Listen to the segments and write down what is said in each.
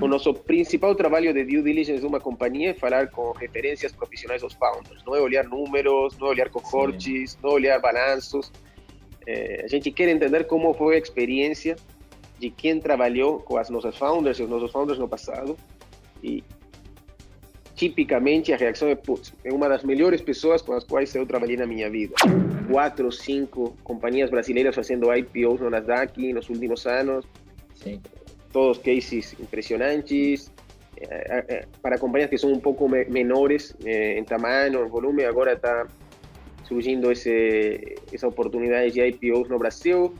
O nosso principal trabalho de due diligence de uma companhia é falar com referências profissionais dos founders. Não é olhar números, não é olhar cohortes, não é olhar balanços. É, a gente quer entender como foi a experiência de quem trabalhou com as nossas founders e os nossos founders no passado. E tipicamente a reação é, putz, é uma das melhores pessoas com as quais eu trabalhei na minha vida. Quatro, cinco companhias brasileiras fazendo IPOs no Nasdaq nos últimos anos. Sim. Todos cases impressionantes. Eh, eh, para companhias que são um pouco menores eh, em tamanho, em volume, agora está surgindo esse, essa oportunidade de IPOs no Brasil.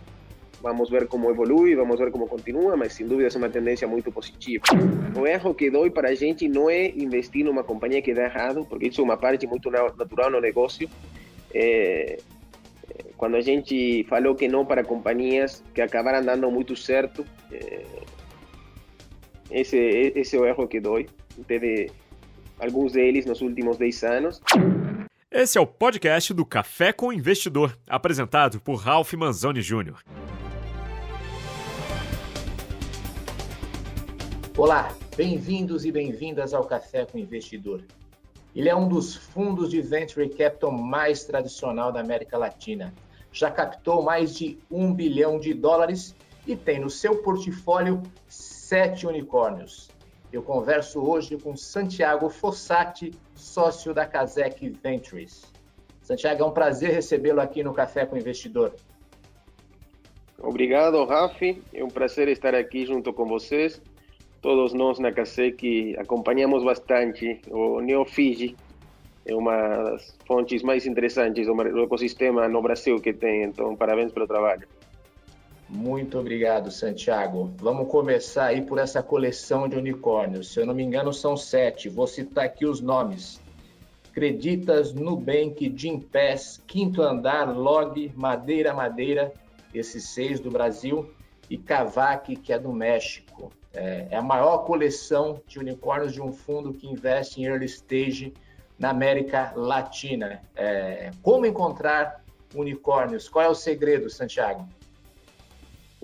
Vamos ver como evolui, vamos ver como continua, mas sem dúvida é uma tendência muito positiva. O erro que dói para a gente não é investir numa companhia que dá errado, porque isso é uma parte muito natural no negócio. É, quando a gente falou que não para companhias que acabaram dando muito certo, é, esse, esse é o erro que dói. Teve alguns deles nos últimos 10 anos. Esse é o podcast do Café com o Investidor, apresentado por Ralph Manzoni Jr. Olá, bem-vindos e bem-vindas ao Café com o Investidor. Ele é um dos fundos de venture capital mais tradicional da América Latina. Já captou mais de um bilhão de dólares e tem no seu portfólio sete unicórnios. Eu converso hoje com Santiago Fossati, sócio da Casec Ventures. Santiago, é um prazer recebê-lo aqui no Café com o Investidor. Obrigado, Rafi. É um prazer estar aqui junto com vocês todos nós na CASEC acompanhamos bastante o NeoFiji, é uma das fontes mais interessantes do ecossistema no Brasil que tem, então parabéns pelo trabalho. Muito obrigado, Santiago. Vamos começar aí por essa coleção de unicórnios. Se eu não me engano, são sete. Vou citar aqui os nomes. Creditas, Nubank, Gimpass, Quinto Andar, Log, Madeira Madeira, esses seis do Brasil, e Cavac, que é do México. É, é a maior coleção de unicórnios de um fundo que investe em early stage na América Latina. É, como encontrar unicórnios? Qual é o segredo, Santiago?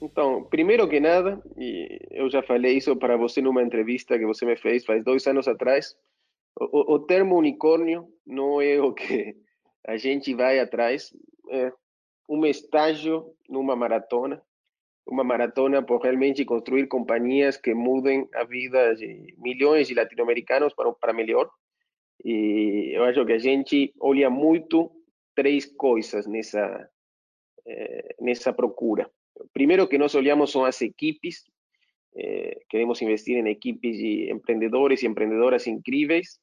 Então, primeiro que nada, e eu já falei isso para você numa entrevista que você me fez faz dois anos atrás, o, o termo unicórnio não é o que a gente vai atrás, é um estágio numa maratona uma maratona por realmente construir companhias que mudem a vida de milhões de latino-americanos para, para melhor. E eu acho que a gente olha muito três coisas nessa, eh, nessa procura. Primeiro que nós olhamos são as equipes, eh, queremos investir em equipes de empreendedores e empreendedoras incríveis.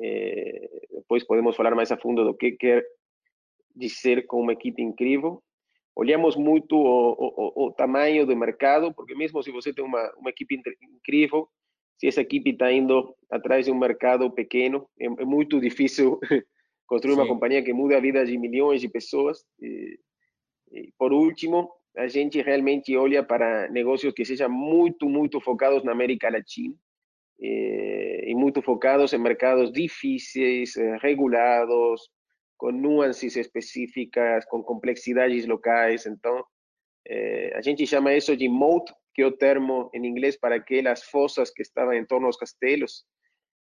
Eh, depois podemos falar mais a fundo do que quer dizer com uma equipe incrível olhamos muito o, o, o, tamanho do mercado, porque mesmo se você tem uma, uma equipe incrível, se essa equipe está indo atrás de um mercado pequeno, é, é muito difícil construir Sim. uma companhia que mude a vida de milhões de pessoas. E, e, por último, a gente realmente olha para negócios que sejam muito, muito focados na América Latina e, e muito focados em mercados difíceis, eh, regulados, com nuances específicas, com complexidades locais. Então, eh, a gente chama isso de moat, que é o termo em inglês para aquelas fossas que estavam em torno dos castelos.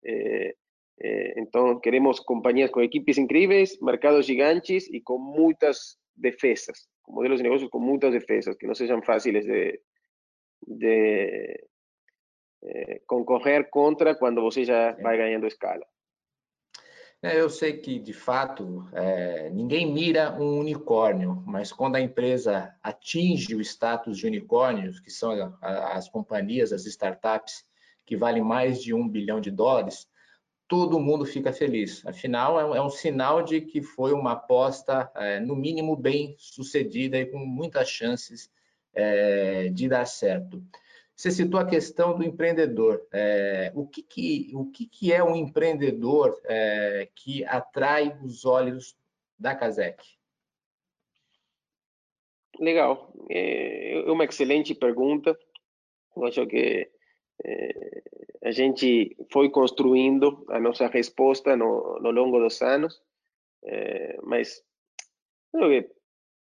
Eh, eh, então, queremos companhias com equipes incríveis, mercados gigantes e com muitas defesas, modelos de negócios com muitas defesas, que não sejam fáceis de, de concorrer contra quando você já vai ganhando escala. É, eu sei que, de fato, é, ninguém mira um unicórnio, mas quando a empresa atinge o status de unicórnios, que são as companhias, as startups, que valem mais de um bilhão de dólares, todo mundo fica feliz. Afinal, é um, é sinal de que foi uma aposta, é, no mínimo, bem sucedida e com muitas chances é, de dar certo. Você citou a questão do empreendedor. É, o que, que, o que, que é um empreendedor é, que atrai os olhos da Casec? Legal. É, é uma excelente pergunta. Eu acho que a gente foi construindo a nossa resposta no, no longo dos anos, é, mas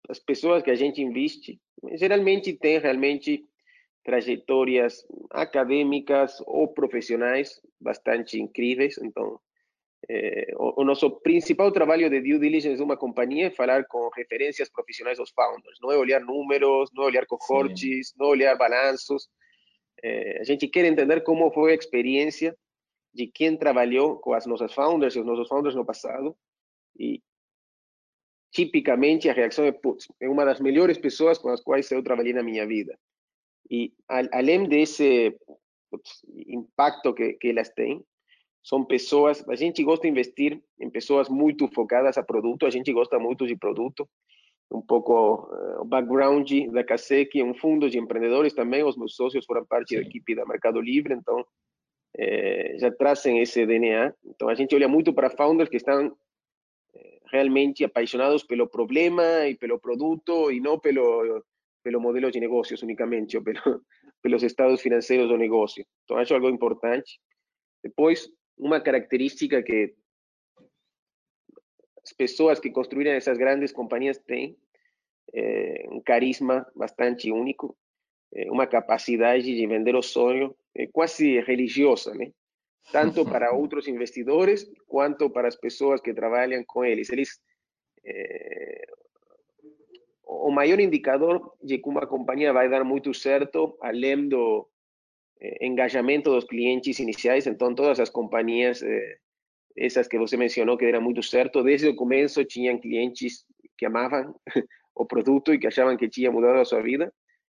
as pessoas que a gente investe geralmente têm realmente trajetórias acadêmicas ou profissionais bastante incríveis. Então, é, o, o, nosso principal trabalho de due diligence de uma companhia é falar com referências profissionais dos founders. Não é olhar números, não é olhar cohortes, Sim. não é olhar balanços. É, a gente quer entender como foi a experiência de quem trabalhou com as nossas founders e os nossos founders no passado. E tipicamente a reação é, putz, é uma das melhores pessoas com as quais eu trabalhei na minha vida. E além desse putz, impacto que, que elas têm, são pessoas, a gente gosta de investir em pessoas muito focadas a produto, a gente gosta muito de produto, um pouco uh, o background da Kasek, um fundo de empreendedores também, os meus sócios foram parte Sim. da equipe da Mercado Livre, então é, já trazem esse DNA. Então a gente olha muito para founders que estão é, realmente apaixonados pelo problema e pelo produto e não pelo pelo modelo de negócios unicamente ou pelo, pelos estados financeiros do negócio. Então acho algo importante. Depois uma característica que pessoas que construíram essas grandes companhias têm é, um carisma bastante único, é, uma capacidade de vender o sonho é, quase religiosa, né? Tanto para outros investidores quanto para as pessoas que trabalham com eles. Eles o maior indicador de que uma companhia vai dar muito certo, além do eh, engajamento dos clientes iniciais, então todas as companhias, eh, essas que você mencionou que deram muito certo, desde o começo tinham clientes que amavam o produto e que achavam que tinha mudado a sua vida,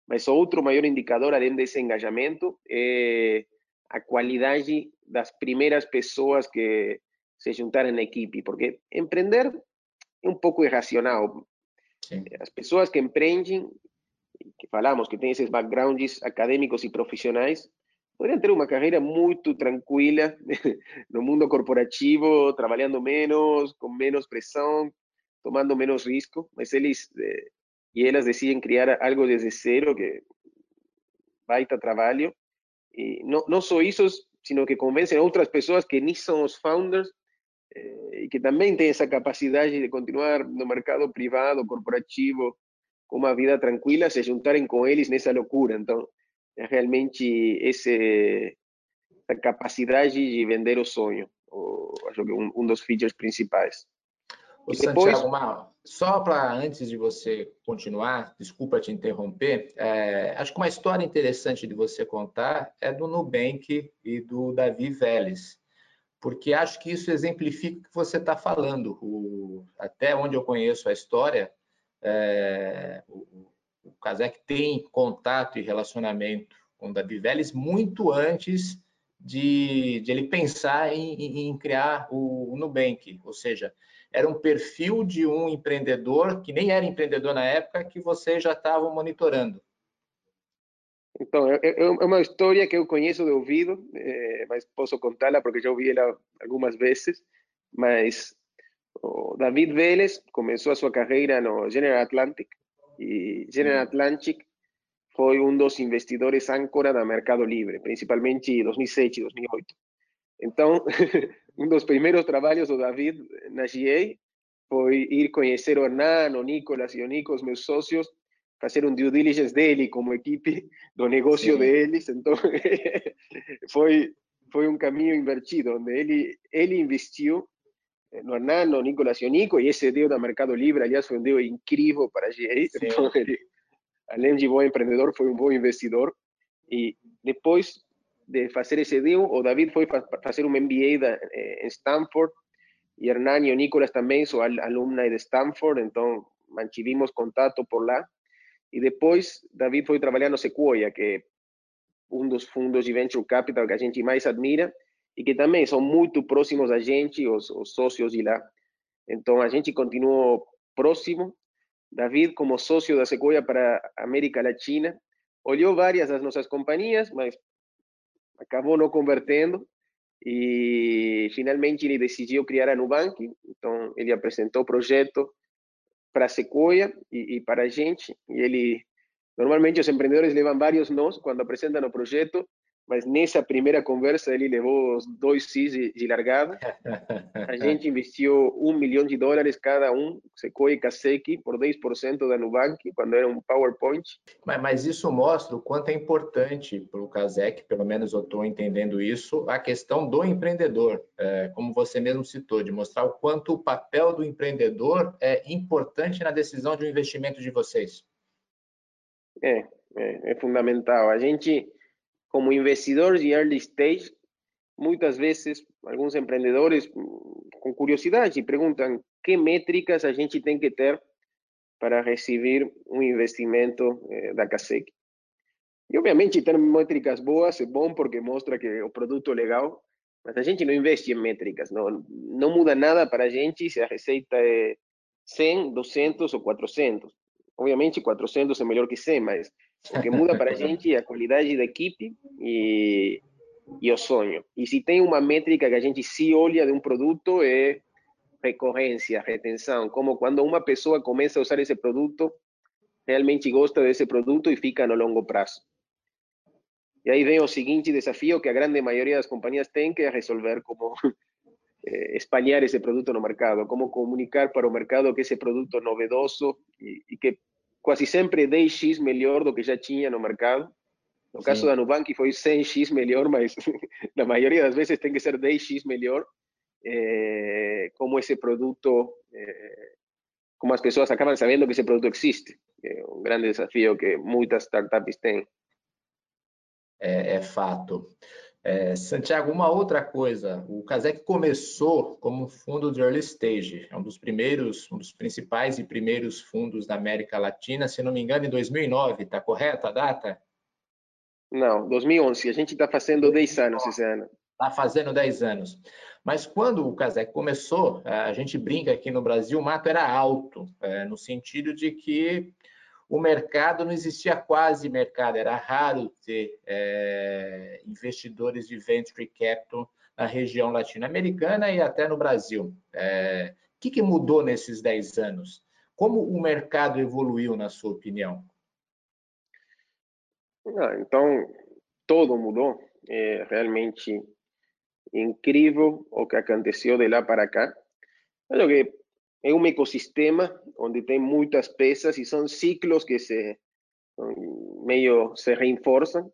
mas outro maior indicador, além desse engajamento, é a qualidade das primeiras pessoas que se juntaram na equipe, porque empreender é um pouco irracional. Sim. As pessoas que empreendem que falamos, que tem esses backgrounds acadêmicos e profissionais, poderiam ter uma carreira muito tranquila no mundo corporativo, trabalhando menos, com menos pressão, tomando menos risco, mas eles eh, e elas criar algo desde zero, que baita trabalho, e não, não só isso, sino que convencem outras pessoas que nem são os founders, eh, e que também têm essa capacidade de continuar no mercado privado, corporativo, uma vida tranquila, se juntarem com eles nessa loucura. Então, realmente esse, essa capacidade de vender o sonho, o, acho que um, um dos features principais. O depois... Santiago, só para antes de você continuar, desculpa te interromper, é, acho que uma história interessante de você contar é do Nubank e do Davi Vélez, porque acho que isso exemplifica o que você está falando. O, até onde eu conheço a história, é, o, o Kazek tem contato e relacionamento com o Davi Vélez muito antes de, de ele pensar em, em criar o, o, Nubank, ou seja, era um perfil de um empreendedor que nem era empreendedor na época que você já estava monitorando. Então, é, é, é, uma história que eu conheço de ouvido, é, mas posso contá-la porque já ouvi ela algumas vezes, mas o David Vélez começou a sua carreira no General Atlantic e General Atlantic foi um dos investidores âncora da Mercado Livre, principalmente em 2007 e 2008. Então, um dos primeiros trabalhos do David na GA foi ir conhecer o Hernan, o Nicolas e o Nico, os meus sócios, fazer um due diligence dele como equipe do negócio Sim. deles. Então, foi foi um caminho invertido, onde ele ele investiu no Hernán, no Nicolás y Nico, y ese deal de Mercado Libre, aliás, foi um deal incrível para a. Sim. Então, ele, além de bom empreendedor, foi um bom investidor. E depois de fazer esse deal, o David foi fazer um MBA da, em Stanford, e Hernán e o Nicolás também são alumni de Stanford, então mantivimos contato por lá. E depois, David foi trabalhar no Sequoia, que é um dos fundos de venture capital que a gente mais admira, e que também são muito próximos da gente, os, os sócios de lá. Então, a gente continuou próximo. David, como sócio da Sequoia para a América Latina, olhou várias das nossas companhias, mas acabou não convertendo e finalmente ele decidiu criar a Nubank. Então, ele apresentou o projeto para a Sequoia e, e, para a gente. E ele, normalmente os empreendedores levam vários nós quando apresentam o projeto, mas nessa primeira conversa ele levou os dois Cs de, largada. A gente investiu um milhão de dólares cada um, Sequoia e Kaseki, por 10% da Nubank, quando era um PowerPoint. Mas, mas isso mostra o quanto é importante para o Kasek, pelo menos eu estou entendendo isso, a questão do empreendedor, é, como você mesmo citou, de mostrar o quanto o papel do empreendedor é importante na decisão de um investimento de vocês. É, é, é fundamental. A gente como investidor de early stage, muitas vezes alguns empreendedores com curiosidade perguntam que métricas a gente tem que ter para receber um investimento eh, da CASEC. E, obviamente, ter métricas boas é bom porque mostra que o produto é legal, mas a gente não investe em métricas, não, não muda nada para a gente se a receita é 100, 200 ou 400. Obviamente, 400 é melhor que 100, mas o que muda para a gente é a qualidade da equipe e, e o sonho. E se tem uma métrica que a gente se olha de um produto é recorrência, retenção, como quando uma pessoa começa a usar esse produto, realmente gosta desse produto e fica no longo prazo. E aí vem o seguinte desafio que a grande maioria das companhias tem, que é resolver como eh, espalhar esse produto no mercado, como comunicar para o mercado que esse produto é novedoso e, e que quase sempre 10x melhor do que já tinha no mercado. No Sim. caso da Nubank foi 100x melhor, mas na maioria das vezes tem que ser 10x melhor, é, como esse produto, é, como as pessoas acabam sabendo que esse produto existe. É um grande desafio que muitas startups têm. É, é fato. É, Santiago, uma outra coisa, o Casec começou como um fundo de early stage, é um dos primeiros, um dos principais e primeiros fundos da América Latina, se não me engano, em 2009, está correta a data? Não, 2011, a gente está fazendo 10 anos esse ano. Está fazendo 10 anos. Mas quando o Casec começou, a gente brinca aqui no Brasil, o mato era alto, é, no sentido de que o mercado não existia quase mercado, era raro ter é, investidores de venture capital na região latino-americana e até no Brasil. É, o que, que mudou nesses 10 anos? Como o mercado evoluiu, na sua opinião? Ah, então, todo mudou. É realmente incrível o que aconteceu de lá para cá. Acho que é um ecossistema onde tem muitas peças e são ciclos que se meio se reforçam.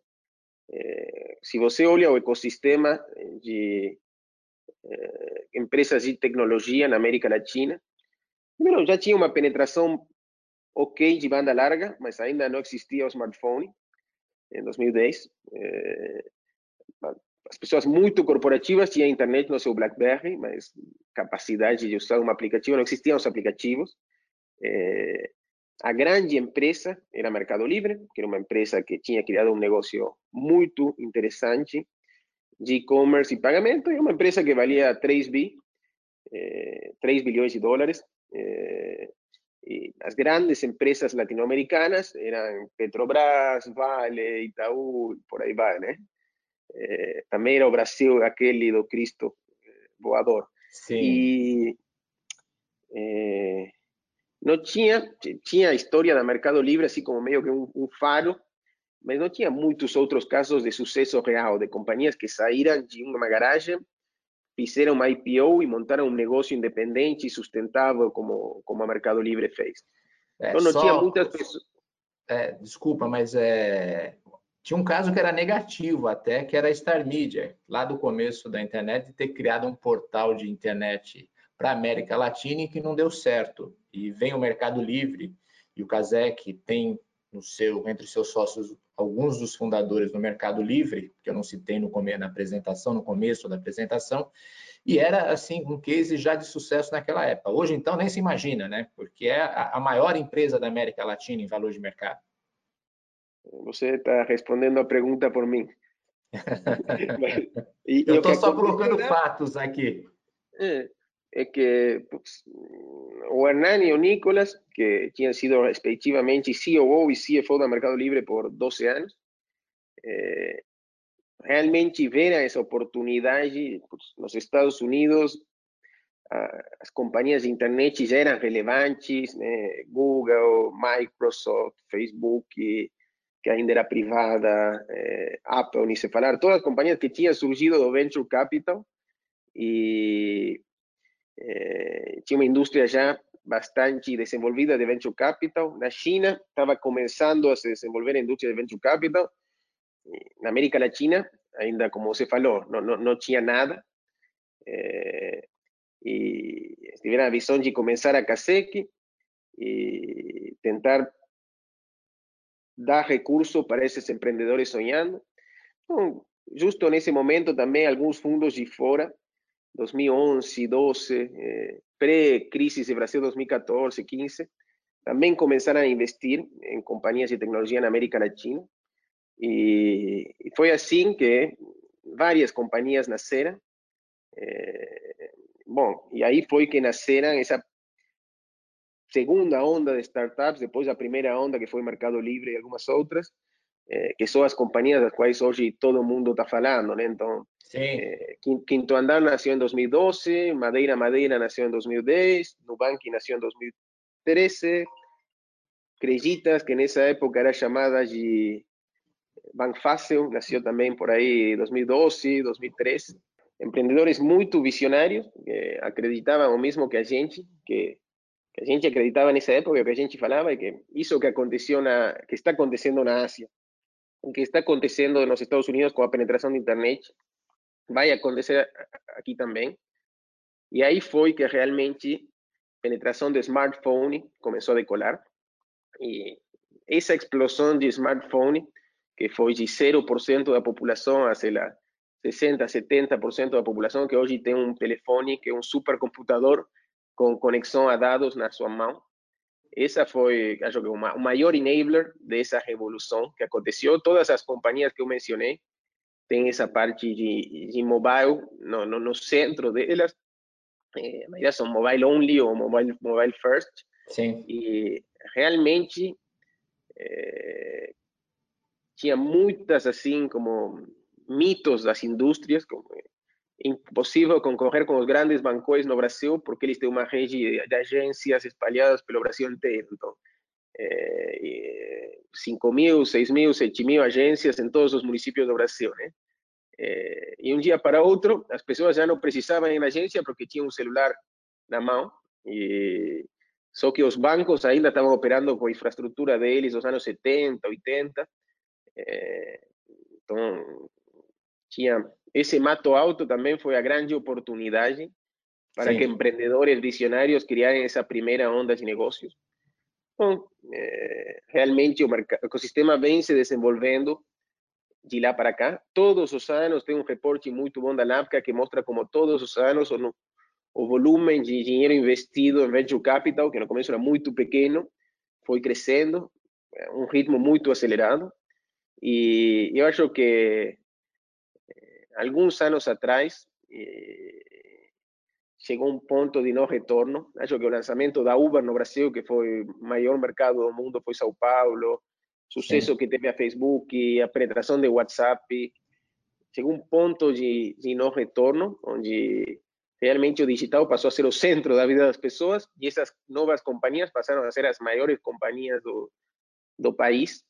É, se você olha o ecossistema de é, empresas de tecnologia na América Latina, primeiro já tinha uma penetração ok de banda larga, mas ainda não existia o smartphone em 2010. As pessoas muito corporativas tinham internet no seu BlackBerry, mas capacidade de usar um aplicativo, não existiam os aplicativos. É, a grande empresa era Mercado Livre, que era uma empresa que tinha criado um negócio muito interessante de e-commerce e pagamento, e uma empresa que valia 3 bi, é, 3 bilhões de dólares. É, as grandes empresas latino-americanas eram Petrobras, Vale, Itaú, por aí vai, né? Eh, também era o Brasil aquele do Cristo eh, voador. Sim. E eh, não tinha, tinha a história da Mercado Livre assim como meio que um, um, faro, mas não tinha muitos outros casos de sucesso real, de companhias que saíram de uma garagem, fizeram uma IPO e montaram um negócio independente e sustentável como, como a Mercado Livre fez. É, então não só, tinha muitas pessoas... É, desculpa, mas é, tinha um caso que era negativo até, que era a Star Media, lá do começo da internet, de ter criado um portal de internet para a América Latina e que não deu certo. E vem o Mercado Livre e o Kazek tem no seu, entre seus sócios alguns dos fundadores do Mercado Livre, que eu não citei no na apresentação, no começo da apresentação, e era assim um case já de sucesso naquela época. Hoje então nem se imagina, né? Porque é a maior empresa da América Latina em valor de mercado. Você está respondendo a pergunta por mim. e, eu estou só colocando fatos aqui. É, é que o Hernani e o Nicolas, que tinham sido respectivamente CEO e CFO da Mercado Livre por 12 anos, é, realmente viram essa oportunidade nos Estados Unidos. as companhias de internet já eram relevantes, né? Google, Microsoft, Facebook, que ainda era privada, é, Apple, nem se falar, todas as companhias que tinham surgido do Venture Capital e é, tinha uma indústria já bastante desenvolvida de Venture Capital. Na China estava começando a se desenvolver a indústria de Venture Capital. Na América Latina, ainda como você falou, não, não, não tinha nada. E tiveram a visão de começar a CASEC e tentar dar recursos para esses empreendedores sonhando. Então, justo nesse momento também alguns fundos de fora, 2011, 12, eh, pré-crisis de Brasil 2014, 15, também começaram a investir em companhias de tecnologia na América Latina. E, e foi assim que várias companhias nasceram. Eh, bom, e aí foi que nasceram essa segunda onda de startups, depois da primeira onda que foi Mercado Livre e algumas outras, eh, que são as companhias das quais hoje todo mundo está falando, né? Então, eh, Quinto Andar nasceu em 2012, Madeira Madeira nasceu em 2010, Nubank nasceu em 2013, Creditas, que nessa época era chamada de Banfácil, nasceu também por aí 2012, 2013. Empreendedores muito visionários, que acreditavam o mesmo que a gente, que que a gente acreditava nessa época, que a gente falava, que isso que aconteceu na, que está acontecendo na Ásia, o que está acontecendo nos Estados Unidos com a penetração da internet, vai acontecer aqui também. E aí foi que realmente a penetração do smartphone começou a decolar. E essa explosão de smartphone, que foi de 0% da população a, sei lá, 60, 70% da população que hoje tem um telefone, que é um supercomputador, com conexão a dados na sua mão. Essa foi, acho que, o maior enabler dessa revolução que aconteceu. Todas as companhias que eu mencionei têm essa parte de, de mobile no, no, no centro delas. É, a maioria são mobile only ou mobile, mobile first. Sim. E realmente é, tinha muitas, assim, como mitos das indústrias, como impossível concorrer com os grandes bancos no Brasil, porque eles têm uma rede de agências espalhadas pelo Brasil inteiro. Então, é, 5 mil, 6 mil, 7 mil agências em todos os municípios do Brasil, né? É, e um dia para outro, as pessoas já não precisavam ir na agência porque tinham um celular na mão. E só que os bancos ainda estavam operando com a infraestrutura deles dos anos 70, 80. É, então, tinha esse mato alto também foi a grande oportunidade para Sim. que empreendedores visionários criarem essa primeira onda de negócios. Bom, é, realmente o ecossistema vem se desenvolvendo de lá para cá. Todos os anos tem um reporte muito bom da NAPCA que mostra como todos os anos o, o volume de dinheiro investido em venture capital, que no começo era muito pequeno, foi crescendo, um ritmo muito acelerado. E eu acho que alguns anos atrás, eh, chegou um ponto de não retorno. Acho que o lançamento da Uber no Brasil, que foi o maior mercado do mundo, foi São Paulo, sucesso Sim. que teve a Facebook, a penetração de WhatsApp, chegou um ponto de, de não retorno, onde realmente o digital passou a ser o centro da vida das pessoas e essas novas companhias passaram a ser as maiores companhias do, do país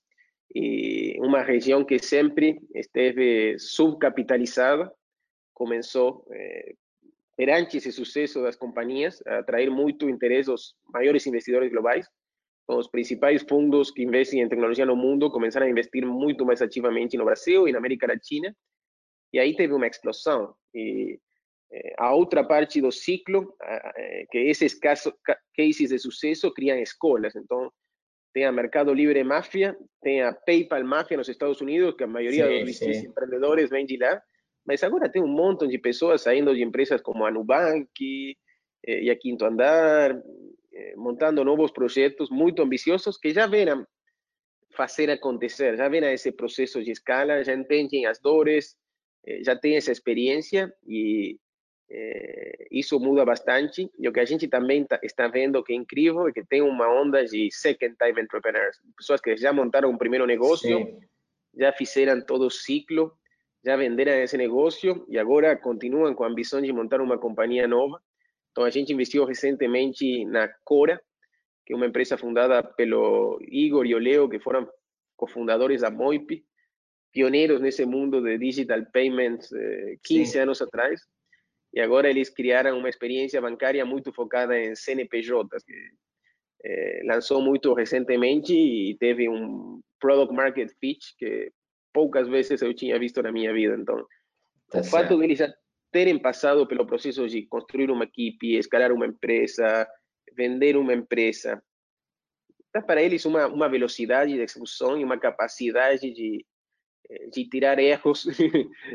e uma região que sempre esteve subcapitalizada começou eh, perante esse sucesso das companhias a atrair muito interesse dos maiores investidores globais. Os principais fundos que investem em tecnologia no mundo começaram a investir muito mais ativamente no Brasil e na América Latina. E aí teve uma explosão. E eh, a outra parte do ciclo, eh, que esses casos, cases de sucesso criam escolas. Então, tem a Mercado Libre Mafia, tem a PayPal Mafia nos Estados Unidos, que a maioria sim, dos sim. empreendedores vem de lá, mas agora tem um montão de pessoas saindo de empresas como a Nubank eh, e a Quinto Andar, eh, montando novos projetos muito ambiciosos que já verão fazer acontecer, já verão esse processo de escala, já entendem as dores, eh, já têm essa experiência e é, isso muda bastante. E o que a gente também tá, está vendo que é incrível é que tem uma onda de second time entrepreneurs, pessoas que já montaram um primeiro negócio, Sim. já fizeram todo o ciclo, já venderam esse negócio e agora continuam com a ambição de montar uma companhia nova. Então a gente investiu recentemente na Cora, que é uma empresa fundada pelo Igor e o Leo, que foram cofundadores da Moip, pioneiros nesse mundo de digital payments eh, 15 Sim. anos atrás, e agora eles criaram uma experiência bancária muito focada em CNPJs, que eh, lançou muito recentemente e teve um product market fit que poucas vezes eu tinha visto na minha vida. Então, tá o fato de eles já terem passado pelo processo de construir uma equipe, escalar uma empresa, vender uma empresa, dá para eles uma, uma velocidade de execução e uma capacidade de, de tirar erros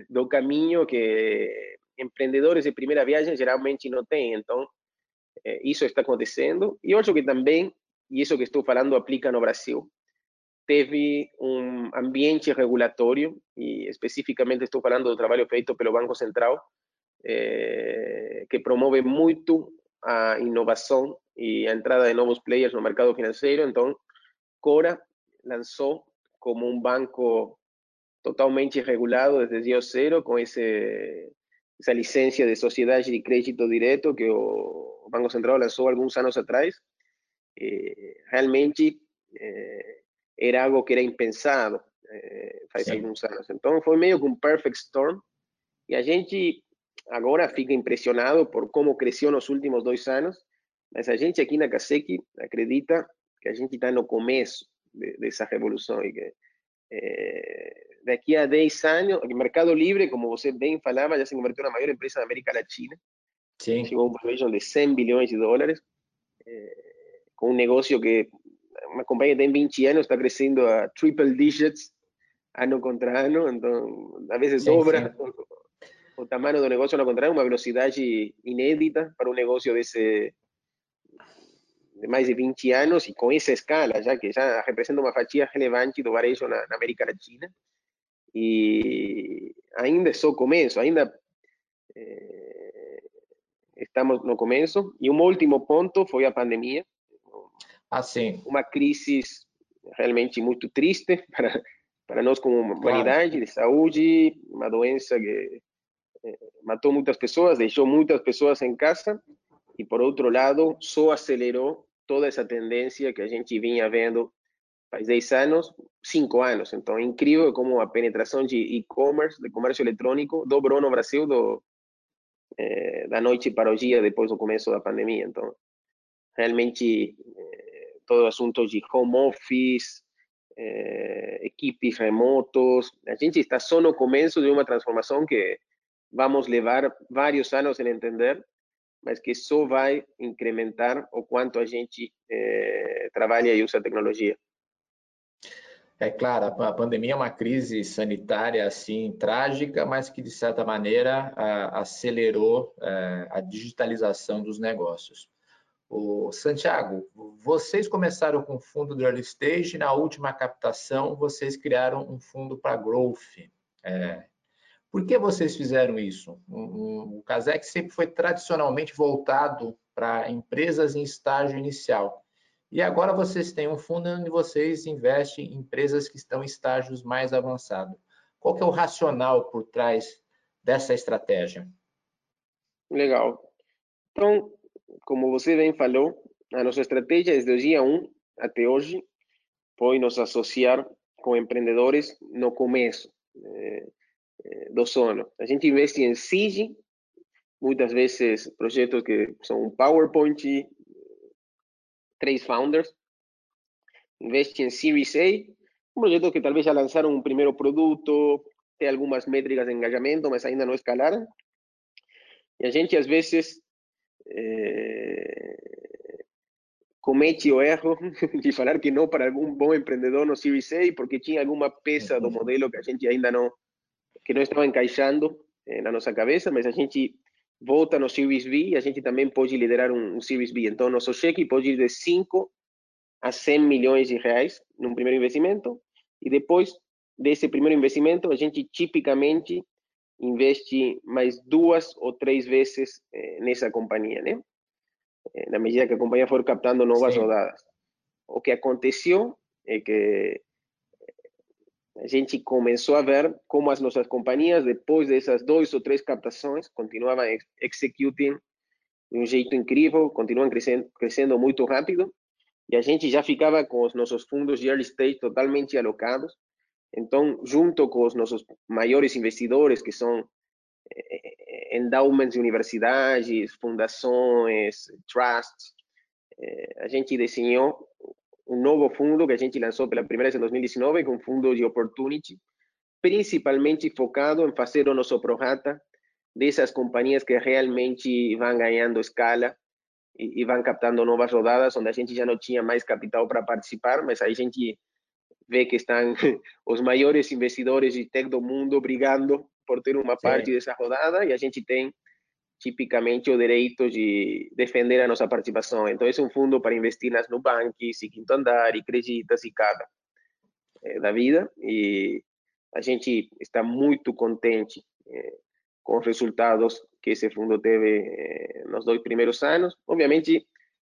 do caminho que empreendedores de primeira viagem geralmente não têm. Então, eh, isso está acontecendo. E acho que também, e isso que estou falando aplica no Brasil, teve um ambiente regulatório, e especificamente estou falando do trabalho feito pelo Banco Central, eh, que promove muito a inovação e a entrada de novos players no mercado financeiro. Então, Cora lançou como um banco totalmente regulado desde dia zero, com esse, essa licença de sociedade de crédito direto que o Banco Central lançou alguns anos atrás. Eh, realmente eh, era algo que era impensado eh, faz Sim. alguns anos. Então, foi meio que um perfect storm. E a gente agora fica impressionado por como cresceu nos últimos dois anos, mas a gente aqui na Kaseki acredita que a gente está no começo de, dessa revolução e que é, daqui a 10 anos, o Mercado Livre, como você bem falava, já se converteu na maior empresa da América Latina. Sim. Chegou a um valuation de 100 bilhões de dólares, é, com um negócio que uma companhia tem 20 anos está crescendo a triple digits ano contra ano, então a vezes sim, dobra sim o tamanho do negócio, ao contrário, uma velocidade inédita para um negócio desse de mais de 20 anos e com essa escala, já que já representa uma fatia relevante do varejo na, na América Latina. E ainda é só começo, ainda eh, estamos no começo. E um último ponto foi a pandemia. Ah, sim. Uma crise realmente muito triste para, para nós como humanidade, claro. de saúde, uma doença que matou muitas pessoas, deixou muitas pessoas em casa e, por outro lado, só acelerou toda essa tendência que a gente vinha vendo faz 10 anos, 5 anos. Então, é incrível como a penetração de e-commerce, de comércio eletrônico, dobrou no Brasil do, é, da noite para o dia depois do começo da pandemia. Então, realmente, é, todo o assunto de home office, é, equipes remotos, a gente está só no começo de uma transformação que vamos levar vários anos em entender, mas que só vai incrementar o quanto a gente eh, trabalha e usa a tecnologia. É claro, a pandemia é uma crise sanitária assim trágica, mas que de certa maneira acelerou é, a digitalização dos negócios. O Santiago, vocês começaram com o fundo do early stage, na última captação vocês criaram um fundo para growth. É, por que vocês fizeram isso? O Casec sempre foi tradicionalmente voltado para empresas em estágio inicial. E agora vocês têm um fundo onde vocês investem em empresas que estão em estágios mais avançados. Qual que é o racional por trás dessa estratégia? Legal. Então, como você bem falou, a nossa estratégia desde o dia 1 até hoje foi nos associar com empreendedores no começo. Eh, do sono. A gente investe em SIG, muitas vezes projetos que são um PowerPoint, três founders. Investe em Series A, um projeto que talvez já lançaram um primeiro produto, tem algumas métricas de engajamento, mas ainda não escalaram. E a gente, às vezes, é, comete o erro de falar que não para algum bom empreendedor no Series A, porque tinha alguma peça do modelo que a gente ainda não que não estava encaixando eh, na nossa cabeça, mas a gente volta no Series B e a gente também pode liderar um, um Series B. Então, nosso cheque pode ir de 5 a 100 milhões de reais num primeiro investimento e depois desse primeiro investimento, a gente tipicamente investe mais duas ou três vezes eh, nessa companhia, né? Eh, na medida que a companhia for captando novas Sim. rodadas. O que aconteceu é que a gente começou a ver como as nossas companhias, depois dessas duas ou três captações, continuavam executing de um jeito incrível, continuam crescendo, crescendo muito rápido. e a gente já ficava com os nossos fundos de early stage totalmente alocados. Então, junto com os nossos maiores investidores, que são eh, endowments de universidades, fundações, trusts, eh, a gente desenhou um novo fundo que a gente lançou pela primeira vez em 2019, com um fundo de opportunity, principalmente focado em fazer o nosso prorata dessas companhias que realmente vão ganhando escala e, e vão captando novas rodadas, onde a gente já não tinha mais capital para participar, mas aí a gente vê que estão os maiores investidores de tech do mundo brigando por ter uma parte dessa rodada e a gente tem tipicamente o direito de defender a nossa participação. Então, esse é um fundo para investir nas Nubanks e Quinto Andar e Creditas e cada é, da vida e a gente está muito contente é, com os resultados que esse fundo teve é, nos dois primeiros anos. Obviamente,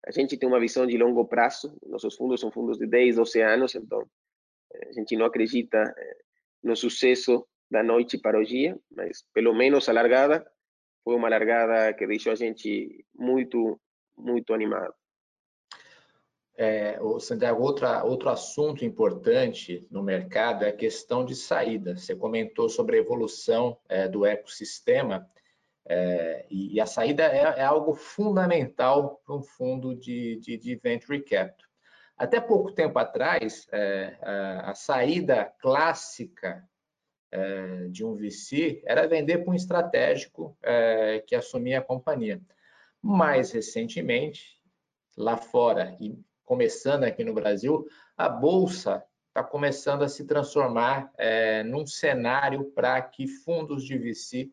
a gente tem uma visão de longo prazo, nossos fundos são fundos de 10, 12 anos, então a gente não acredita no sucesso da noite para o dia, mas pelo menos a largada foi uma largada que deixou a gente muito, muito animado. É, Santiago, outra, outro assunto importante no mercado é a questão de saída. Você comentou sobre a evolução é, do ecossistema é, e, e, a saída é, é algo fundamental para um fundo de, de, de, venture capital. Até pouco tempo atrás, é, a, a, saída clássica é, de um VC era vender para um estratégico é, que assumia a companhia. Mais recentemente, lá fora e começando aqui no Brasil, a bolsa está começando a se transformar é, num cenário para que fundos de VC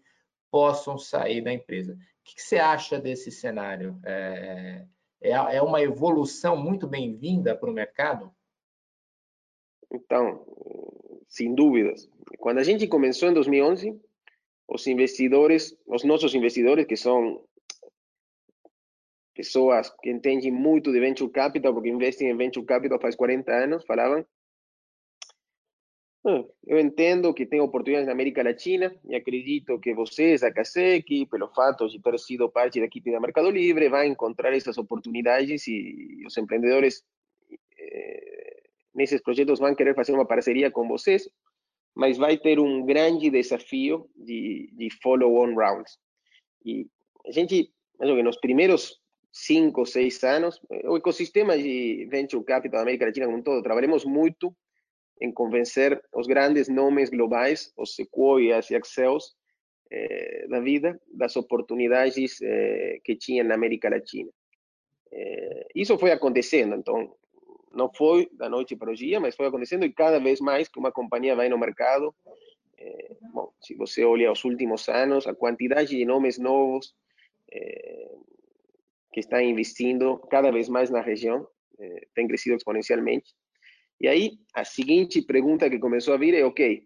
possam sair da empresa. O que, que você acha desse cenário? É, é, uma evolução muito bem-vinda para o mercado? Então, sem dúvidas. Quando a gente começou em 2011, os investidores, os nossos investidores, que são pessoas que entendem muito de venture capital, porque investem em venture capital faz 40 anos, falavam: ah, eu entendo que tem oportunidades na América Latina e acredito que vocês, a Kaseki, pelo fato de ter sido parte da equipe da Mercado Livre, vão encontrar essas oportunidades e os empreendedores eh, nesses projetos vão querer fazer uma parceria com vocês, mas vai ter um grande desafio de, de follow-on rounds. E a gente, nos primeiros cinco, seis anos, o ecossistema de venture capital da América Latina como um todo, trabalhamos muito em convencer os grandes nomes globais, os Sequoias e Accels eh, da vida, das oportunidades eh, que tinha na América Latina. Eh, isso foi acontecendo, então não foi da noite para o dia, mas foi acontecendo e cada vez mais que uma companhia vai no mercado, é, bom, se você olha os últimos anos, a quantidade de nomes novos é, que estão investindo cada vez mais na região é, tem crescido exponencialmente. E aí, a seguinte pergunta que começou a vir é, ok,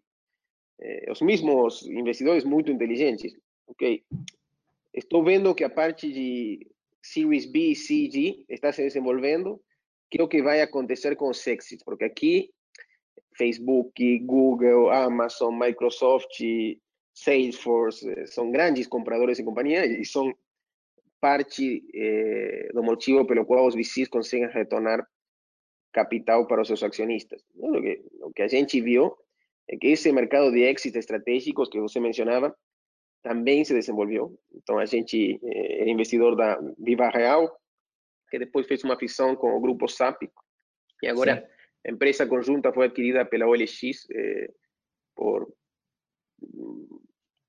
os mesmos investidores muito inteligentes, ok, estou vendo que a parte de Series B e C G está se desenvolvendo, que é o que vai acontecer com os exits, porque aqui Facebook, Google, Amazon, Microsoft, Salesforce eh, são grandes compradores de companhia e são parte eh, do motivo pelo qual os VCs conseguem retornar capital para os seus acionistas. O que, o que a gente viu é que esse mercado de exits estratégicos que você mencionava também se desenvolveu. Então, a gente eh, é investidor da Viva Real, que depois fez uma fusão com o grupo SAP, e agora Sim. a empresa conjunta foi adquirida pela OLX eh, por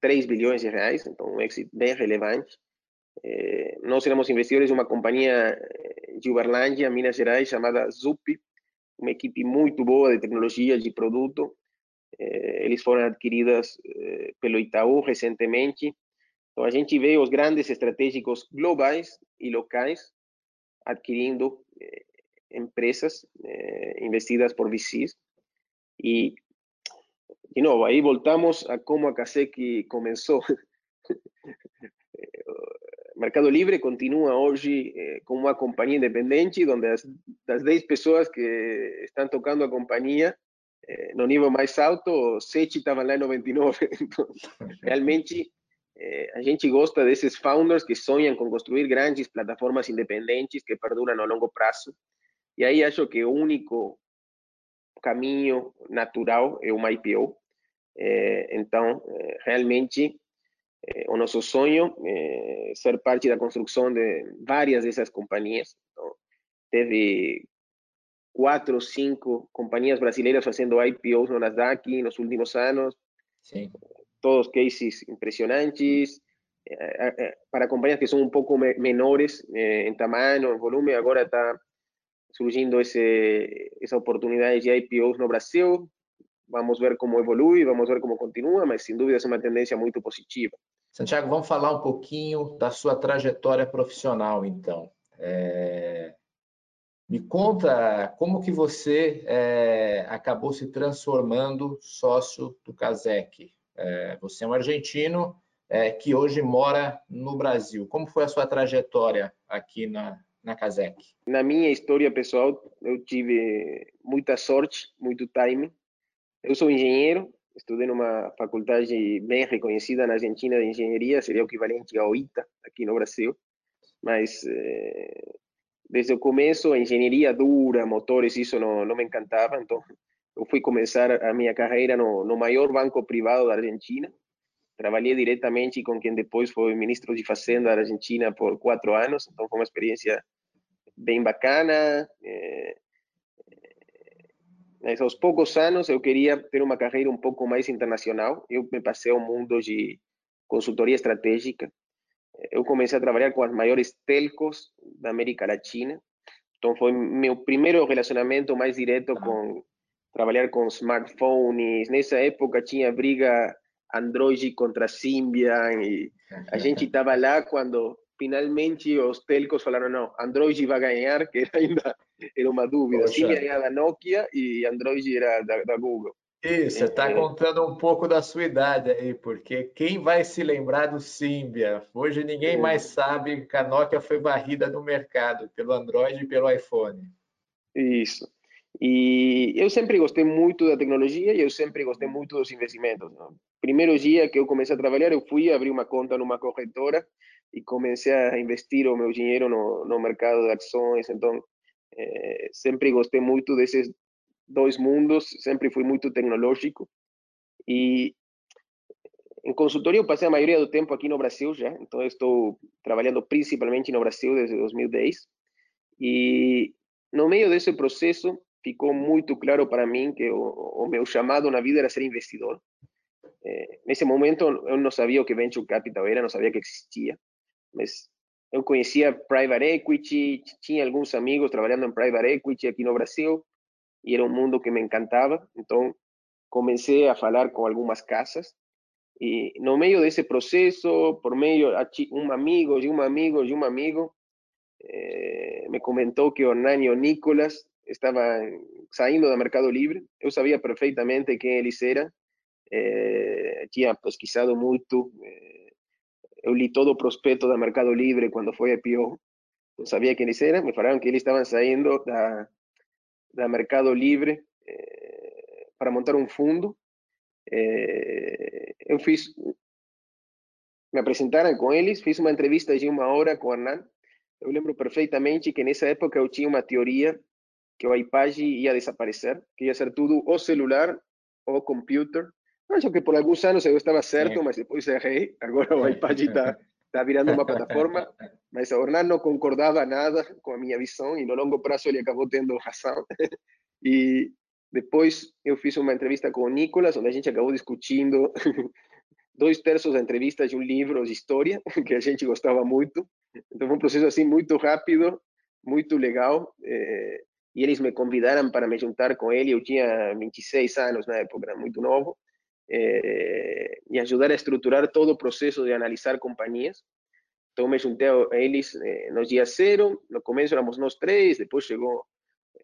3 bilhões de reais, então um êxito bem relevante. Eh, nós éramos investidores de uma companhia eh, de Uberlândia, Minas Gerais, chamada Zup, uma equipe muito boa de tecnologia, de produto. Eh, eles foram adquiridas eh, pelo Itaú recentemente. Então, a gente vê os grandes estratégicos globais e locais adquirindo eh, empresas eh, investidas por VCs. E, de novo, aí voltamos a como a Kaseki começou. Mercado Livre continua hoje eh, como uma companhia independente, onde as, das 10 pessoas que estão tocando a companhia, eh, no nível mais alto, 7 estavam lá em 99. Então, realmente, eh, a gente gosta desses founders que sonham com construir grandes plataformas independentes que perduram a longo prazo. E aí acho que o único caminho natural é uma IPO. É, então, é, realmente, é, o nosso sonho é ser parte da construção de várias dessas companhias. Então, teve quatro ou cinco companhias brasileiras fazendo IPOs no Nasdaq nos últimos anos. Sim. Todos cases impressionantes. Eh, eh, para companhias que são um pouco menores eh, em tamanho, em volume, agora está surgindo esse, essa oportunidade de IPOs no Brasil. Vamos ver como evolui, vamos ver como continua, mas sem dúvida é uma tendência muito positiva. Santiago, vamos falar um pouquinho da sua trajetória profissional, então. É... Me conta como que você é, acabou se transformando sócio do Casec. É, você é um argentino é, que hoje mora no Brasil. Como foi a sua trajetória aqui na, na Casec? Na minha história pessoal, eu tive muita sorte, muito timing. Eu sou engenheiro, estudei numa faculdade bem reconhecida na Argentina de engenharia, seria o equivalente ao ITA aqui no Brasil. Mas eh, desde o começo, a engenharia dura, motores, isso não, não me encantava. Então, eu fui começar a minha carreira no, no maior banco privado da Argentina. Trabalhei diretamente com quem depois foi ministro de Fazenda da Argentina por quatro anos. Então, foi uma experiência bem bacana. É, mas aos poucos anos eu queria ter uma carreira um pouco mais internacional. Eu me passei ao mundo de consultoria estratégica eu comecei a trabalhar com as maiores telcos da América Latina. Então foi meu primeiro relacionamento mais direto com trabalhar com smartphones. Nessa época tinha briga Android contra Symbian e a gente estava lá quando finalmente os telcos falaram não, Android vai ganhar, que ainda era uma dúvida. Symbian era da Nokia e Android era da, da Google. Isso, você está é. contando um pouco da sua idade aí, porque quem vai se lembrar do Symbian? Hoje ninguém é. mais sabe que a Nokia foi varrida no mercado pelo Android e pelo iPhone. Isso. E eu sempre gostei muito da tecnologia e eu sempre gostei muito dos investimentos. No primeiro dia que eu comecei a trabalhar, eu fui abrir uma conta numa corretora e comecei a investir o meu dinheiro no, no mercado de ações. Então, é, sempre gostei muito desses dois mundos, sempre fui muito tecnológico e em consultoria eu passei a maioria do tempo aqui no Brasil já, então estou trabalhando principalmente no Brasil desde 2010 e no meio desse processo ficou muito claro para mim que o, o meu chamado na vida era ser investidor. É, nesse momento eu não sabia o que venture capital era, não sabia que existia, mas eu conhecia private equity, tinha alguns amigos trabalhando em private equity aqui no Brasil, e era um mundo que me encantava. Então, comecei a falar com algumas casas e no meio desse processo, por meio um amigo de um amigo de um amigo, eh, me comentou que o Hernani Nicolas estava saindo do Mercado Livre. Eu sabia perfeitamente quem eles eram, eh, tinha pesquisado muito, eh, eu li todo o prospecto do Mercado Livre quando foi a IPO, eu sabia quem eles eram, me falaram que eles estavam saindo da da Mercado Livre eh, para montar um fundo. Eh, eu fiz, me apresentaram com eles, fiz uma entrevista de uma hora com o Hernan. Eu lembro perfeitamente que nessa época eu tinha uma teoria que o iPad ia desaparecer, que ia ser tudo ou celular ou computer. Acho que por alguns anos eu estava certo, mas depois errei. Agora o iPad está está virando uma plataforma, mas o Hernán não concordava nada com a minha visão e no longo prazo ele acabou tendo razão. e depois eu fiz uma entrevista com o Nicolas, onde a gente acabou discutindo dois terços da entrevista de um livro de história que a gente gostava muito. Então foi um processo assim muito rápido, muito legal. Eh, e eles me convidaram para me juntar com ele. Eu tinha 26 anos na época, era muito novo eh, e ajudar a estruturar todo o processo de analisar companhias. Então, me juntei a eles eh, no dia zero. No começo éramos nós três, depois chegou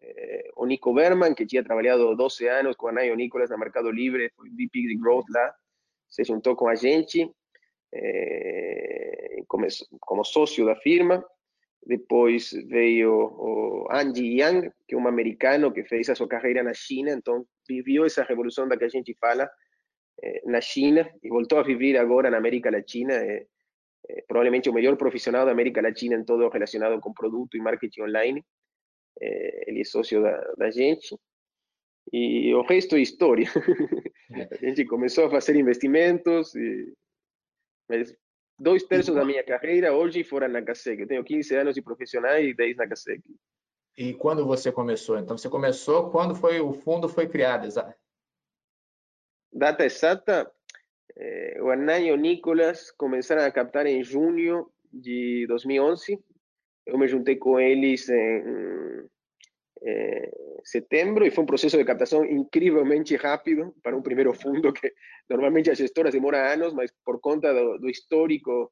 eh, o Nico Berman, que tinha trabalhado 12 anos com a Nayo Nicolas no Mercado Livre, foi VP de Growth lá, se juntou com a gente eh, como, como sócio da firma. Depois veio o Andy Yang, que é um americano que fez a sua carreira na China, então viveu essa revolução da que a gente fala, eh, na China e voltou a viver agora na América Latina. É, é, provavelmente o melhor profissional da América Latina em todo relacionado com produto e marketing online. é, ele é sócio da, da gente. E o resto é história. a gente começou a fazer investimentos, e... mas dois terços da minha carreira hoje foram na CASEC. Eu tenho 15 anos de profissional e 10 na CASEC. E quando você começou? Então, você começou quando foi o fundo foi criado, exato? Data exata, eh, o Hernán e o Nicolas começaram a captar em junho de 2011. Eu me juntei com eles em eh, setembro e foi um processo de captação incrivelmente rápido para um primeiro fundo que normalmente as gestoras demoram anos, mas por conta do, do histórico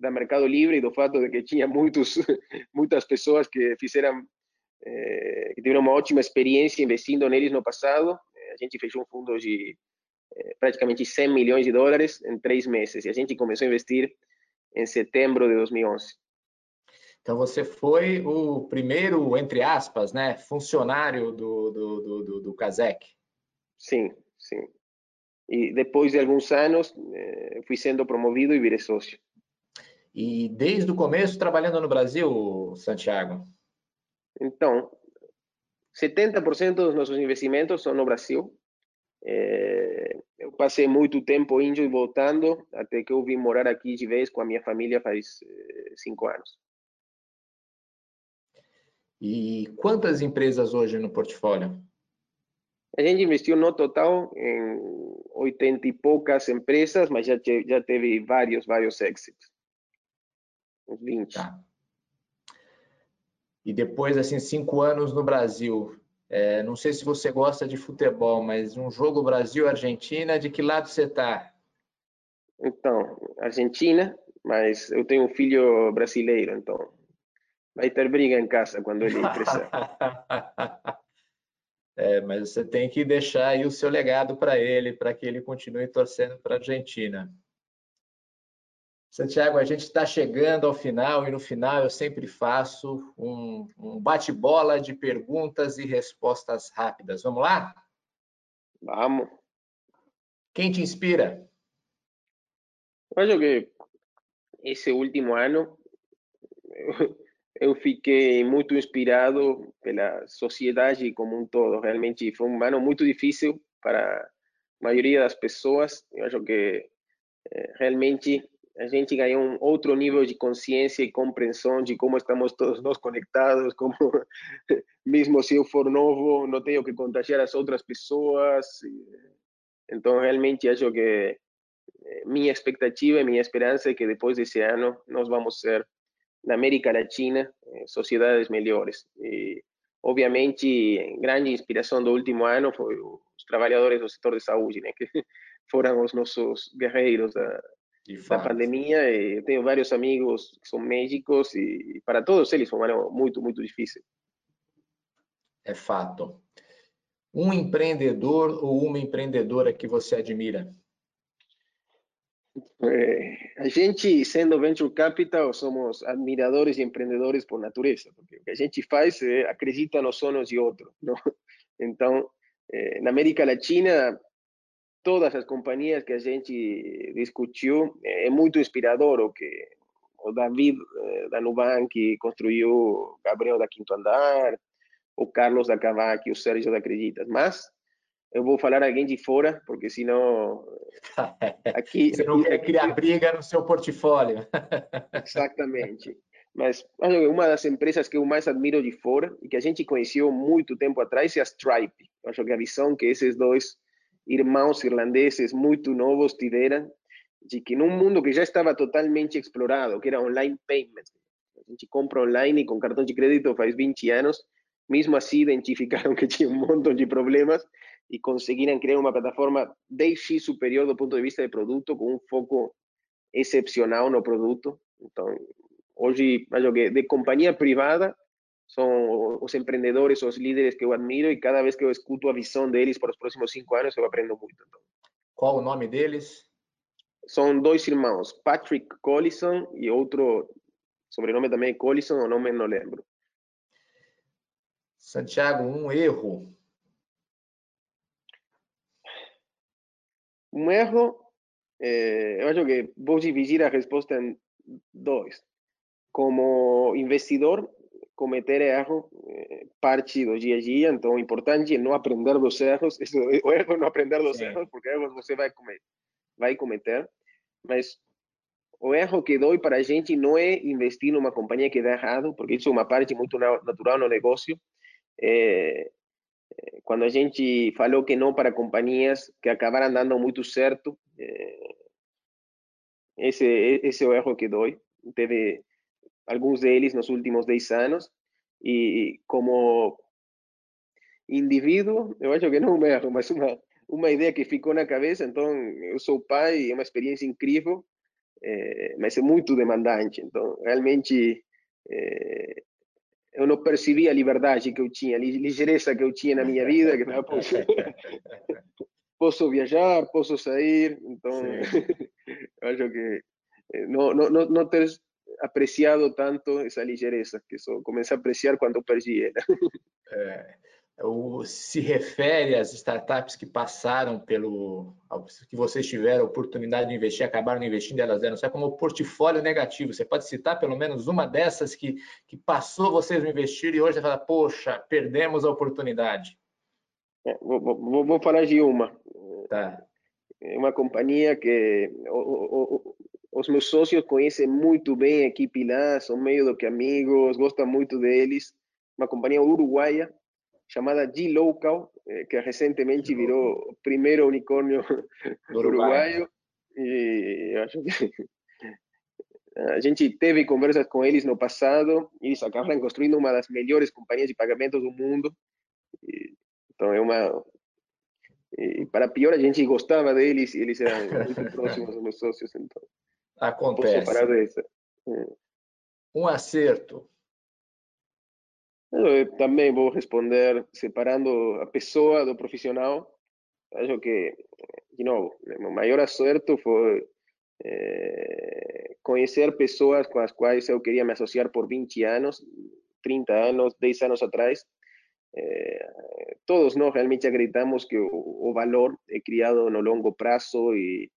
da Mercado Livre e do fato de que tinha muitos, muitas pessoas que fizeram eh, que tiveram uma ótima experiência investindo neles no passado. Eh, a gente fechou um fundo de eh, praticamente 100 milhões de dólares em três meses e a gente começou a investir em setembro de 2011. Então você foi o primeiro, entre aspas, né, funcionário do, do, do, do, do CASEC? Sim, sim. E depois de alguns anos, fui sendo promovido e virei sócio. E desde o começo trabalhando no Brasil, Santiago? Então, 70% dos nossos investimentos são no Brasil. É, eu passei muito tempo indo e voltando, até que eu vim morar aqui de vez com a minha família faz é, cinco anos. E quantas empresas hoje no portfólio? A gente investiu no total em 80 e poucas empresas, mas já, já teve vários, vários exits. Uns 20. Tá. E depois, assim, cinco anos no Brasil. É, não sei se você gosta de futebol, mas um jogo Brasil-Argentina, de que lado você está? Então, Argentina, mas eu tenho um filho brasileiro, então vai ter briga em casa quando ele crescer. é, mas você tem que deixar aí o seu legado para ele, para que ele continue torcendo para a Argentina. Santiago, a gente está chegando ao final e no final eu sempre faço um, um bate-bola de perguntas e respostas rápidas. Vamos lá? Vamos. Quem te inspira? Eu acho que esse último ano eu, fiquei muito inspirado pela sociedade como um todo. Realmente foi um ano muito difícil para a maioria das pessoas. Eu acho que eh, realmente a gente ganhou um outro nível de consciência e compreensão de como estamos todos nós conectados, como mesmo se eu for novo, não tenho que contagiar as outras pessoas. Então, realmente acho que eh, minha expectativa e minha esperança é que depois desse ano nós vamos ser na América Latina eh, sociedades melhores. E, obviamente, grande inspiração do último ano foi os trabalhadores do setor de saúde, né, que foram os nossos guerreiros da, da pandemia. Eu tenho vários amigos que são médicos e para todos eles foi um ano muito, muito difícil. É fato. Um empreendedor ou uma empreendedora que você admira? É, a gente, sendo venture capital, somos admiradores e empreendedores por natureza, porque o que a gente faz é acredita nos sonhos de outro. Não? Então, na América Latina, todas as companhias que a gente discutiu, é muito inspirador o que o David eh, da Nubank construiu, Gabriel da Quinto Andar, o Carlos da Cavac, o Sérgio da Acreditas, mas eu vou falar alguém de fora, porque senão aqui você não quer criar briga no seu portfólio. Exatamente. Mas uma das empresas que eu mais admiro de fora e que a gente conheceu muito tempo atrás é a Stripe. Eu acho que a visão que esses dois irmãos irlandeses muito novos tiveram de que num mundo que já estava totalmente explorado, que era online payments, a gente compra online com cartão de crédito faz 20 anos, mesmo assim identificaram que tinha um montão de problemas e conseguiram criar uma plataforma 10x superior do ponto de vista de produto, com um foco excepcional no produto. Então, hoje, acho que de companhia privada, são os empreendedores, os líderes que eu admiro e cada vez que eu escuto a visão deles para os próximos cinco anos, eu aprendo muito. Então. Qual o nome deles? São dois irmãos, Patrick Collison e outro sobrenome também é Collison, o nome não lembro. Santiago, um erro. Um erro, é, eu acho que vou dividir a resposta em dois. Como investidor, cometer erro é, parte do dia a dia, então importante não aprender dos erros, isso, o erro não aprender dos Sim. erros, porque erros você vai, comer, vai cometer, mas o erro que dói para a gente não é investir numa companhia que dá errado, porque isso é uma parte muito natural no negócio. É, quando a gente falou que não para companhias que acabaram dando muito certo, esse, esse é o erro que dói. Teve alguns deles nos últimos 10 anos, e como indivíduo, eu acho que não um erro, mas uma, uma ideia que ficou na cabeça. Então, eu sou pai, é uma experiência incrível, é, mas é muito demandante. Então, realmente, é, eu não percebi a liberdade que eu tinha, a ligeireza que eu tinha na minha vida, que não posso, posso viajar, posso sair, então acho que não, não, não ter apreciado tanto essa ligeireza, que só comecei a apreciar quando perdi ela. É, o, se refere às startups que passaram pelo. que vocês tiveram a oportunidade de investir, acabaram investindo, elas eram só como portfólio negativo. Você pode citar pelo menos uma dessas que, que passou vocês a investir e hoje você fala, poxa, perdemos a oportunidade. É, vou, vou, vou, falar de uma. Tá. É uma companhia que o, o, os meus sócios conhecem muito bem a equipe lá, são meio do que amigos, gostam muito deles. Uma companhia uruguaia chamada G-Local, eh, que recentemente virou o primeiro unicórnio uruguaio. E acho que a gente teve conversas com eles no passado e eles acabaram construindo uma das melhores companhias de pagamentos do mundo. E, então é uma e para pior a gente gostava deles e eles eram muito próximos dos meus sócios então acontece. Um acerto eu também vou responder separando a pessoa do profissional. Acho que, de novo, o maior acerto foi é, conhecer pessoas com as quais eu queria me associar por 20 anos, 30 anos, 10 anos atrás. É, todos nós realmente acreditamos que o, o, valor é criado no longo prazo e,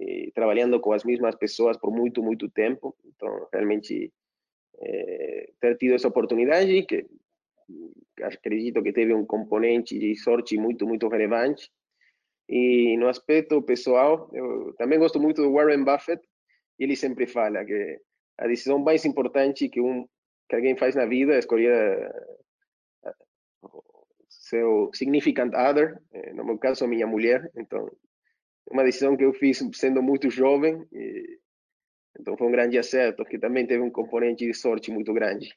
e trabalhando com as mesmas pessoas por muito, muito tempo. Então, realmente é, ter tido essa oportunidade que acredito que teve um componente de sorte muito, muito relevante. E no aspecto pessoal, eu também gosto muito do Warren Buffett, ele sempre fala que a decisão mais importante que, um, que alguém faz na vida é escolher seu significant other, no meu caso, minha mulher. Então, uma decisão que eu fiz sendo muito jovem, e então foi um grande acerto, que também teve um componente de sorte muito grande.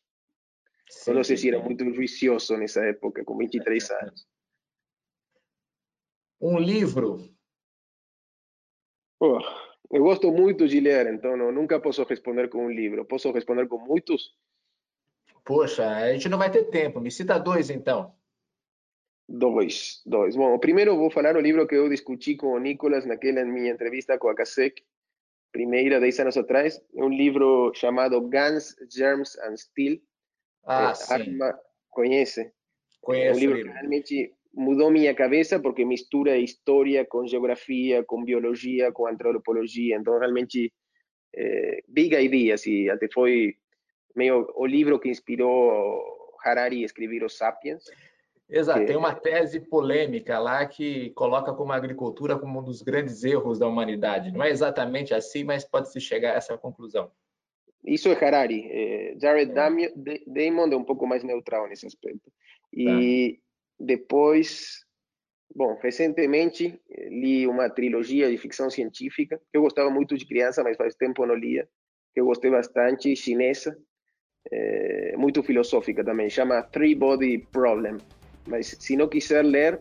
Sim, não sei se era muito juicioso nessa época, com 23 anos. Um livro? Oh, eu gosto muito de ler, então não, nunca posso responder com um livro. Posso responder com muitos? Poxa, a gente não vai ter tempo. Me cita dois, então. Dois, dois. Bom, primeiro vou falar o livro que eu discuti com o Nicolas naquela minha entrevista com a CASEC, primeira, 10 anos atrás. É um livro chamado Guns, Germs and Steel. Ah, sim. Arma, conhece? Conheço. É um livro que realmente mudou minha cabeça porque mistura história com geografia, com biologia, com antropologia. Então, realmente, é, big ideas. E até foi meio o livro que inspirou Harari a escrever Os Sapiens. Exato, tem uma tese polêmica lá que coloca como a agricultura como um dos grandes erros da humanidade. Não é exatamente assim, mas pode-se chegar a essa conclusão. Isso é Harari. Jared é. Damon é um pouco mais neutral nesse aspecto. E tá. depois, bom, recentemente li uma trilogia de ficção científica que eu gostava muito de criança, mas faz tempo não lia, que eu gostei bastante, chinesa, é, muito filosófica também, chama Three Body Problem mas se não quiser ler,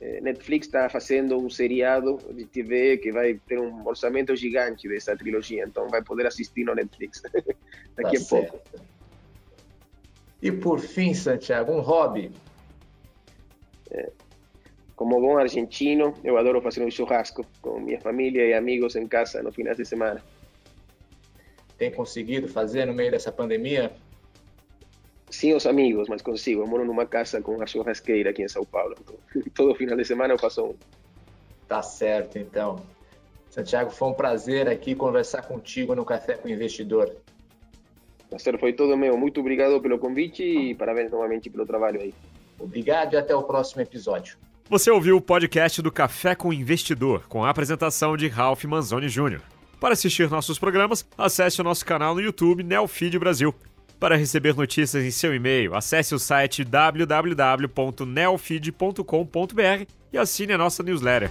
eh, Netflix está fazendo um seriado de TV que vai ter um orçamento gigante dessa trilogia, então vai poder assistir no Netflix daqui tá a pouco. E por fim, Santiago, um hobby? É, como bom argentino, eu adoro fazer um churrasco com minha família e amigos em casa no final de semana. Tem conseguido fazer no meio dessa pandemia? Sim, os amigos, mas consigo. Eu moro numa casa com uma churrasqueira aqui em São Paulo. Então, todo final de semana eu faço um. Tá certo, então. Santiago, foi um prazer aqui conversar contigo no Café com o Investidor. Prazer foi todo meu. Muito obrigado pelo convite e parabéns novamente pelo trabalho aí. Obrigado e até o próximo episódio. Você ouviu o podcast do Café com Investidor, com a apresentação de Ralph Manzoni Jr. Para assistir nossos programas, acesse o nosso canal no YouTube Neofeed Brasil. Para receber notícias em seu e-mail, acesse o site www.neofeed.com.br e assine a nossa newsletter.